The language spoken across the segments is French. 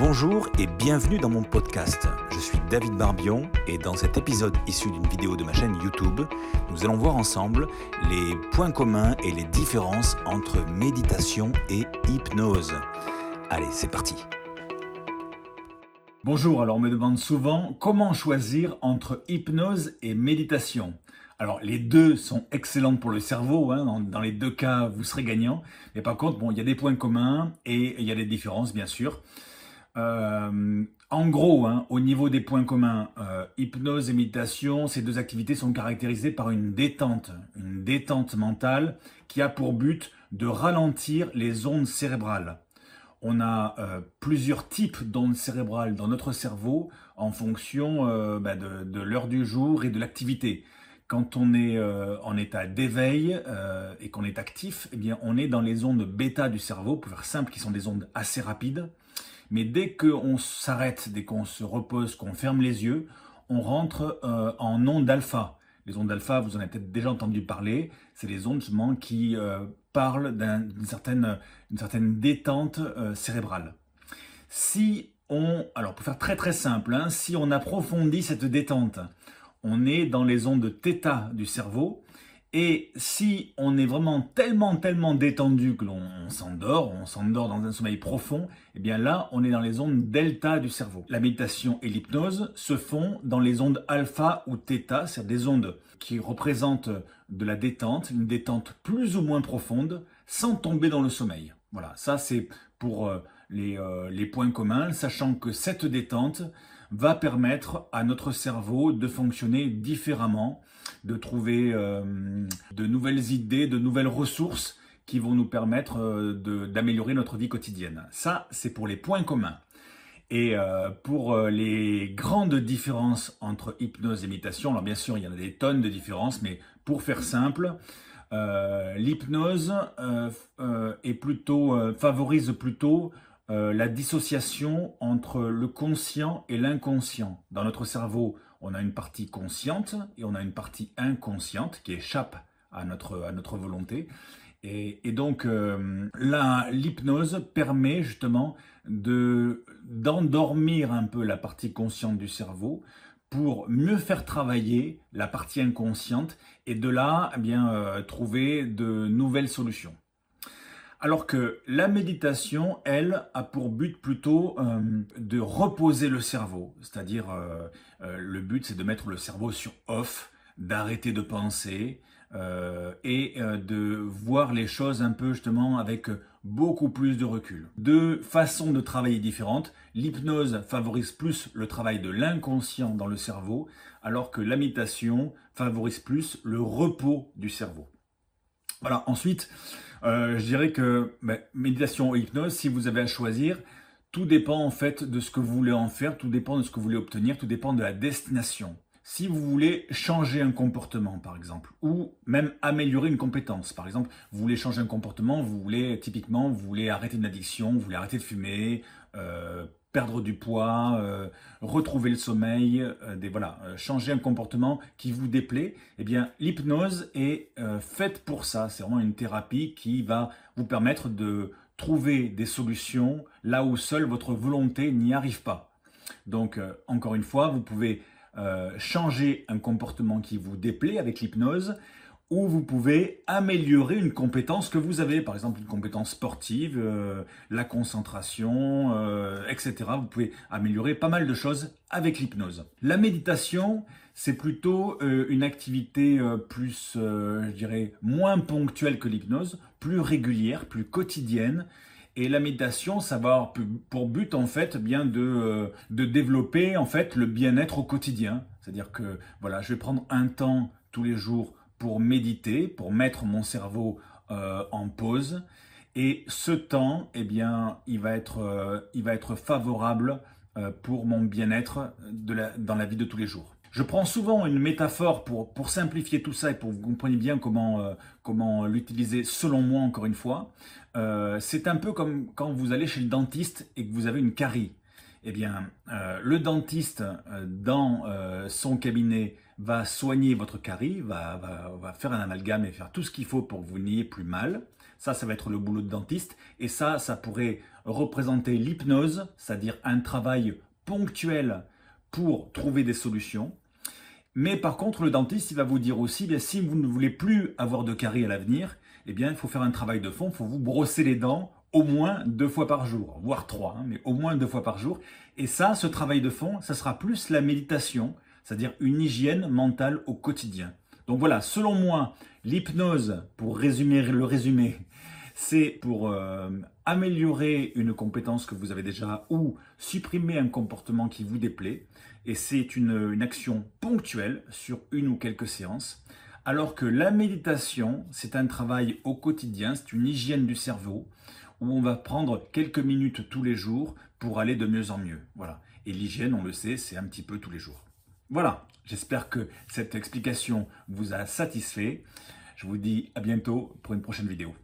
Bonjour et bienvenue dans mon podcast. Je suis David Barbion et dans cet épisode issu d'une vidéo de ma chaîne YouTube, nous allons voir ensemble les points communs et les différences entre méditation et hypnose. Allez, c'est parti. Bonjour, alors on me demande souvent comment choisir entre hypnose et méditation. Alors les deux sont excellents pour le cerveau, hein. dans, les deux cas vous serez gagnant, mais par contre bon, il y a des points communs et il y a des différences bien sûr. Euh, en gros, hein, au niveau des points communs, euh, hypnose et méditation, ces deux activités sont caractérisées par une détente, une détente mentale qui a pour but de ralentir les ondes cérébrales. On a euh, plusieurs types d'ondes cérébrales dans notre cerveau en fonction bah, de, l'heure du jour et de l'activité. Quand on est en état d'éveil et qu'on est actif, eh bien, on est dans les ondes bêta du cerveau, pour faire simple, qui sont des ondes assez rapides. Mais dès qu'on s'arrête, dès qu'on se repose, qu'on ferme les yeux, on rentre euh, en ondes alpha. Les ondes alpha, vous en avez peut-être déjà entendu parler, c'est les ondes qui euh, parlent d'une certaine, détente euh, cérébrale. Si on, alors pour faire très très simple, hein, si on approfondit cette détente, on est dans les ondes θ du cerveau, et si on est vraiment tellement, tellement détendu que l'on s'endort, on s'endort dans un sommeil profond, eh bien là, on est dans les ondes delta du cerveau. La méditation et l'hypnose se font dans les ondes alpha ou theta, c'est-à-dire des ondes qui représentent de la détente, une détente plus ou moins profonde, sans tomber dans le sommeil. Voilà, ça c'est pour euh, euh, les points communs, sachant que cette détente va permettre à notre cerveau de fonctionner différemment de trouver euh, de nouvelles idées, de nouvelles ressources qui vont nous permettre euh, d'améliorer notre vie quotidienne. Ça, c'est pour les points communs. Et euh, pour les grandes différences entre hypnose et méditation, alors bien sûr, il y en a des tonnes de différences, mais pour faire simple, l'hypnose est plutôt, favorise plutôt la dissociation entre le conscient et l'inconscient. Dans notre cerveau, on a une partie consciente et on a une partie inconsciente qui échappe à notre, à notre volonté. Et, donc, euh, l'hypnose permet justement de, d'endormir un peu la partie consciente du cerveau pour mieux faire travailler la partie inconsciente et de là, eh bien, euh, trouver de nouvelles solutions. Alors que la méditation, elle, a pour but plutôt euh, de reposer le cerveau. C'est-à-dire, euh, euh, le but, c'est de mettre le cerveau sur off, d'arrêter de penser et de voir les choses un peu justement avec beaucoup plus de recul. Deux façons de travailler différentes. L'hypnose favorise plus le travail de l'inconscient dans le cerveau, alors que la méditation favorise plus le repos du cerveau. Voilà, ensuite, euh, je dirais que ben, méditation ou hypnose, si vous avez à choisir, tout dépend en fait de ce que vous voulez en faire, tout dépend de ce que vous voulez obtenir, tout dépend de la destination. Si vous voulez changer un comportement, par exemple, ou même améliorer une compétence, par exemple, vous voulez changer un comportement, vous voulez typiquement, vous voulez arrêter une addiction, vous voulez arrêter de fumer, euh, perdre du poids, euh, retrouver le sommeil, euh, voilà, euh, changer un comportement qui vous déplaît, eh bien l'hypnose est faite pour ça. C'est vraiment une thérapie qui va vous permettre de trouver des solutions là où seule votre volonté n'y arrive pas. Donc encore une fois, vous pouvez changer un comportement qui vous déplaît avec l'hypnose où vous pouvez améliorer une compétence que vous avez, par exemple une compétence sportive, euh, la concentration, euh, etc. Vous pouvez améliorer pas mal de choses avec l'hypnose. La méditation, c'est plutôt euh, une activité plus, je dirais, moins ponctuelle que l'hypnose, plus régulière, plus quotidienne. Et la méditation, ça va avoir pour but en fait bien de, de développer en fait le bien-être au quotidien. C'est-à-dire que voilà, je vais prendre un temps tous les jours pour méditer, pour mettre mon cerveau euh, en pause. Et ce temps, eh bien, il va être, euh, favorable euh, pour mon bien-être dans la vie de tous les jours. Je prends souvent une métaphore pour, simplifier tout ça et pour que vous compreniez bien comment, comment l'utiliser selon moi encore une fois. c'est un peu comme quand vous allez chez le dentiste et que vous avez une carie. Eh bien, le dentiste, dans son cabinet, va soigner votre carie, va, faire un amalgame et faire tout ce qu'il faut pour que vous n'ayez plus mal. Ça, ça va être le boulot de dentiste. Et ça, ça pourrait représenter l'hypnose, c'est-à-dire un travail ponctuel pour trouver des solutions. Mais par contre, le dentiste, il va vous dire aussi, bien, si vous ne voulez plus avoir de caries à l'avenir, eh bien, il faut faire un travail de fond, il faut vous brosser les dents au moins deux fois par jour, voire trois, hein, mais au moins deux fois par jour. Et ça, ce travail de fond, ça sera plus la méditation, c'est-à-dire une hygiène mentale au quotidien. Donc voilà, selon moi, l'hypnose, pour résumer le résumé, c'est pour euh, améliorer une compétence que vous avez déjà ou supprimer un comportement qui vous déplaît. Et c'est une, une action ponctuelle sur une ou quelques séances. Alors que la méditation, c'est un travail au quotidien, c'est une hygiène du cerveau où on va prendre quelques minutes tous les jours pour aller de mieux en mieux. Voilà. Et l'hygiène, on le sait, c'est un petit peu tous les jours. Voilà, j'espère que cette explication vous a satisfait. Je vous dis à bientôt pour une prochaine vidéo.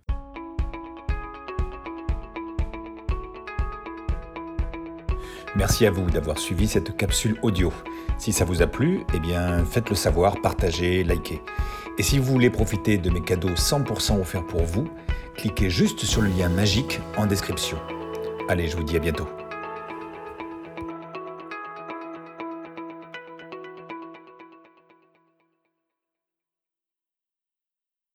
Merci à vous d'avoir suivi cette capsule audio. Si ça vous a plu, eh bien faites-le savoir, partagez, likez. Et si vous voulez profiter de mes cadeaux 100% offerts pour vous, cliquez juste sur le lien magique en description. Allez, je vous dis à bientôt.